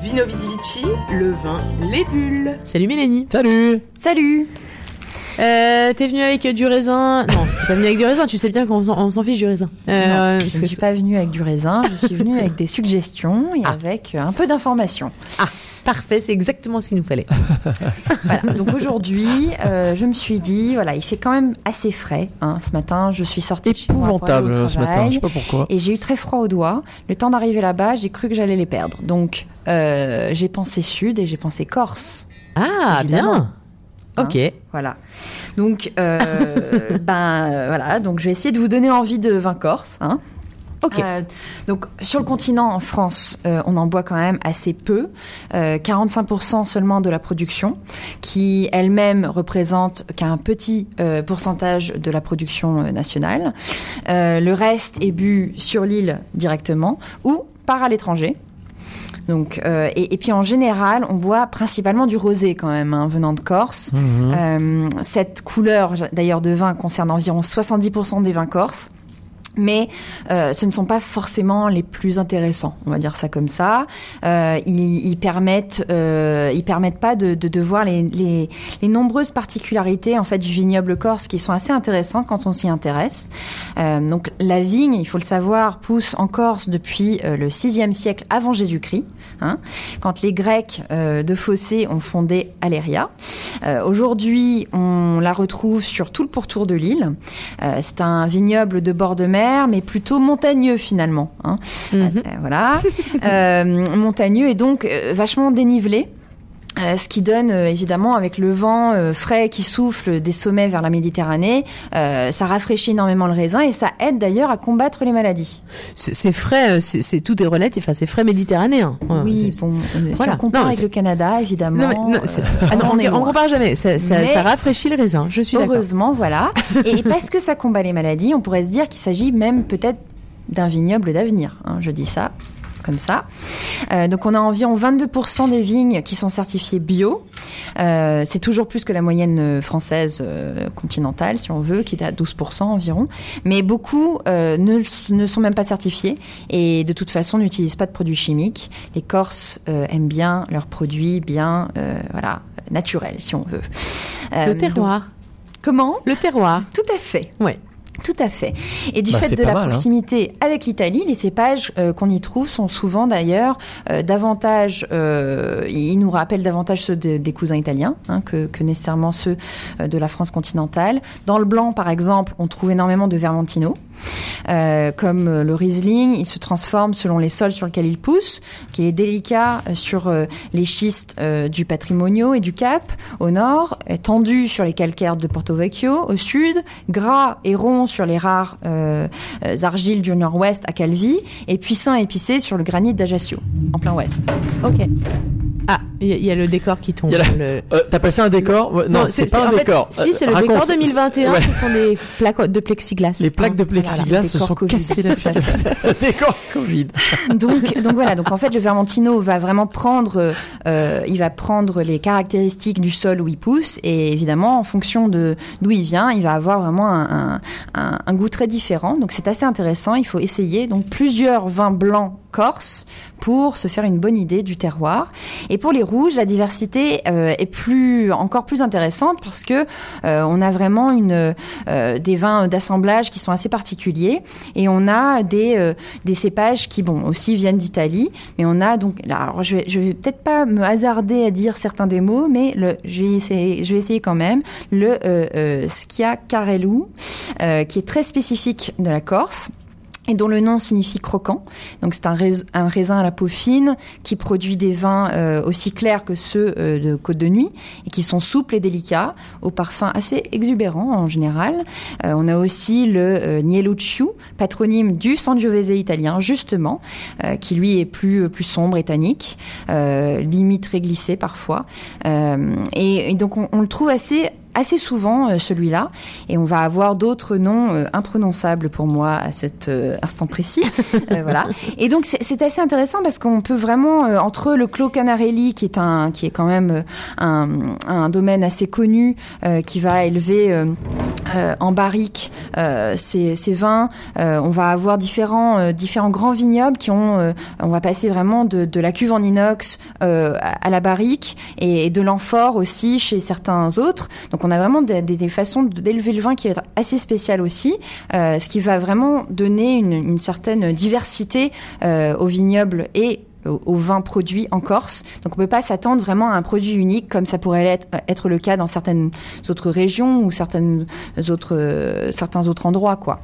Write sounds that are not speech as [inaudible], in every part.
Vino Vidi Vici, le vin, les bulles. Salut Mélanie. Salut Salut Euh, t'es venue avec du raisin Non, t'es pas venue avec du raisin, tu sais bien qu'on s'en fiche du raisin. Euh, Non, parce Je ne que suis pas venue avec du raisin, je suis venue [laughs] avec des suggestions et Ah. avec un peu d'informations. Ah, parfait, c'est exactement ce qu'il nous fallait. [laughs] Voilà, donc aujourd'hui, euh, je me suis dit, voilà, il fait quand même assez frais. hein. Ce matin, je suis sortie de chez moi pour aller au Épouvantable ce matin, je sais pas pourquoi. Et j'ai eu très froid aux doigts. Le temps d'arriver là-bas, j'ai cru que j'allais les perdre. Donc, euh, j'ai pensé sud et j'ai pensé Corse. Ah, Évidemment. bien. Ok. Voilà. Donc, euh, [laughs] ben euh, voilà. Donc, je vais essayer de vous donner envie de vin corse. Hein. Ok. Euh, donc sur le continent, en France, euh, on en boit quand même assez peu, euh, 45% seulement de la production, qui elle-même représente qu'un petit pourcentage de la production nationale. Le reste est bu sur l'île directement ou part à l'étranger. Donc, euh, et, et puis en général, on boit principalement du rosé quand même, hein, venant de Corse. Mhm. Euh, cette couleur, d'ailleurs, de vin concerne environ 70% des vins corses. Mais euh, ce ne sont pas forcément les plus intéressants, on va dire ça comme ça. Euh, ils, ils permettent, euh, ils permettent pas de, voir les, nombreuses particularités en fait du vignoble corse qui sont assez intéressantes quand on s'y intéresse. Donc la vigne, il faut le savoir, pousse en Corse depuis le 6e siècle avant Jésus-Christ, hein, quand les Grecs de Fossé ont fondé Aléria. Aujourd'hui, on la retrouve sur tout le pourtour de l'île. C'est un vignoble de bord de mer, mais plutôt montagneux finalement. hein. Mhm. Euh, voilà, [laughs] Euh, montagneux et donc euh, vachement dénivelé. Euh, ce qui donne euh, évidemment avec le vent euh, frais qui souffle des sommets vers la Méditerranée, ça rafraîchit énormément le raisin et ça aide d'ailleurs à combattre les maladies. C'est frais, c'est tout est relatif, enfin, c'est frais méditerranéen. Ouais, oui, bon, si voilà. on compare Non, avec le Canada évidemment. Non, mais, non, c'est- ah non, on on, on compare jamais. Ça, ça- Mais- ça rafraîchit le raisin. Je suis d'accord. Heureusement, voilà. Et parce que ça combat les maladies, on pourrait se dire qu'il s'agit même peut-être d'un vignoble d'avenir. hein, je dis ça comme ça. Euh, donc on a environ 22% des vignes qui sont certifiées bio. Euh, c'est toujours plus que la moyenne euh, française euh, continentale, si on veut, qui est à 12% environ. Mais beaucoup ne, ne sont même pas certifiés et de toute façon n'utilisent pas de produits chimiques. Les Corses aiment bien leurs produits bien, voilà, naturels, si on veut. Le donc- terroir. comment? Le terroir. tout à fait. Ouais. Tout à fait. Et du Bah, fait de la mal, hein. proximité avec l'Italie, les cépages euh, qu'on y trouve sont souvent d'ailleurs euh, davantage, euh, ils nous rappellent davantage ceux de- des cousins italiens hein, que, que nécessairement ceux de la France continentale. Dans le blanc, par exemple, on trouve énormément de Vermentino. Comme le Riesling, il se transforme selon les sols sur lesquels il pousse, qui est délicat sur les schistes du Patrimonio et du Cap au nord, tendu sur les calcaires de Porto Vecchio au sud, gras et rond sur les rares euh, argiles du nord-ouest à Calvi, et puissant et épicé sur le granit d'Ajaccio, en plein ouest. Ok. Il y, a- il y a le décor qui tombe. La- Le- Euh, T'appelles ça un décor? Ouais, Non, c'est pas un fait, décor. Si, c'est le Euh, décor raconte. 2021. Ouais. Ce sont des plaques de plexiglas. Les plaques de Voilà, plexiglas se décor sont Covid. cassées la figure. [laughs] décor Covid. donc, donc voilà, donc en fait le Vermentino va vraiment prendre, euh, il va prendre les caractéristiques du sol où il pousse et évidemment en fonction de d'où il vient, il va avoir vraiment un, un- un- un goût très différent. Donc c'est assez intéressant. Il faut essayer donc plusieurs vins blancs corse pour se faire une bonne idée du terroir. Et pour les rouges, la diversité euh, est plus encore plus intéressante parce que euh, on a vraiment une euh, des vins d'assemblage qui sont assez particuliers et on a des cépages qui bon aussi viennent d'Italie, mais on a donc alors je vais peut-être pas me hasarder à dire certains des mots, mais je vais essayer quand même. Le Schiacarello euh, qui est très spécifique de la Corse et dont le nom signifie croquant. Donc c'est un, rais- un raisin à la peau fine qui produit des vins euh, aussi clairs que ceux euh, de Côte de Nuit et qui sont souples et délicats, au parfum assez exubérant en général. Euh, on a aussi le Nielucciu, patronyme du Sangiovese italien justement, qui lui est plus plus sombre et tannique, limite réglissé parfois. Et, donc on, on le trouve assez assez souvent euh, celui-là. Et on va avoir d'autres noms euh, imprononçables pour moi à cet euh, instant précis. [laughs] Voilà. Et donc c'est- assez intéressant parce qu'on peut vraiment entre le Clos Canarelli qui est un qui est quand même un, un domaine assez connu qui va élever en barrique ces, ces, vins. Euh, on va avoir différents, euh, différents grands vignobles qui ont. Euh, on va passer vraiment de, la cuve en inox à la barrique et, de l'amphore aussi chez certains autres. Donc on a vraiment des, façons d'élever le vin qui va être assez spécial aussi, ce qui va vraiment donner une, une certaine diversité au vignoble et aux vins produits en Corse. Donc on ne peut pas s'attendre vraiment à un produit unique comme ça pourrait être, être le cas dans certaines autres régions ou certaines autres, euh, certains autres endroits. quoi.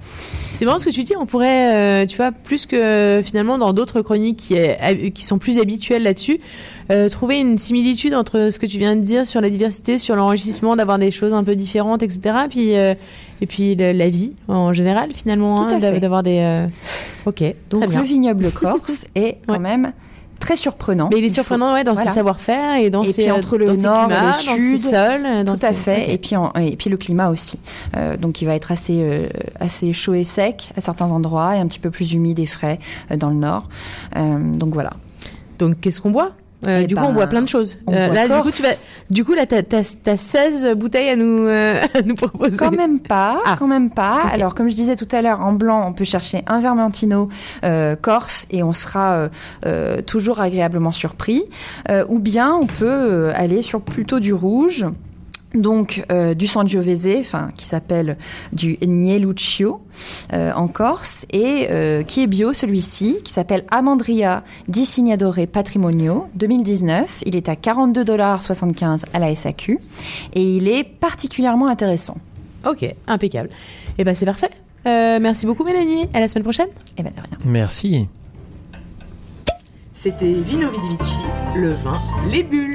C'est marrant ce que tu dis, on pourrait, euh, tu vois, plus que finalement dans d'autres chroniques qui, est, qui sont plus habituelles là-dessus, euh, trouver une similitude entre ce que tu viens de dire sur la diversité, sur l'enrichissement, d'avoir des choses un peu différentes, etc. Puis, euh, et puis le, la vie en général finalement, hein, d'avoir des... Euh, ok. Donc le vignoble [laughs] corse est quand ouais. même très surprenant. Mais il est surprenant faut... ouais, dans voilà. ses savoir-faire et dans et ses puis entre le nord climats, et le sud, dans sols, dans tout à ses... fait. Okay. Et puis en, et puis le climat aussi. Euh, donc il va être assez euh, assez chaud et sec à certains endroits et un petit peu plus humide et frais euh, dans le nord. donc voilà. Donc qu'est-ce qu'on boit? Euh, du ben, coup, on boit plein de choses. Euh, là, du coup, tu vas, du coup, là, t'as, t'as 16 bouteilles à nous, euh, [laughs] à nous proposer. Quand même pas, ah. quand même pas. Okay. Alors, comme je disais tout à l'heure, en blanc, on peut chercher un Vermentino euh, corse et on sera euh, toujours agréablement surpris. ou bien, on peut aller sur plutôt du rouge donc euh, du Sangiovese, enfin qui s'appelle du Nieluccio euh, en Corse et euh, qui est bio celui-ci, qui s'appelle Amandria di Signadore Patrimonio 2019. Il est à 42,75$ à la SAQ et il est particulièrement intéressant. Ok, impeccable. Et eh ben c'est parfait. merci beaucoup Mélanie. À la semaine prochaine. Et eh ben de rien. Merci. C'était Vino Vidivici, le vin, les bulles.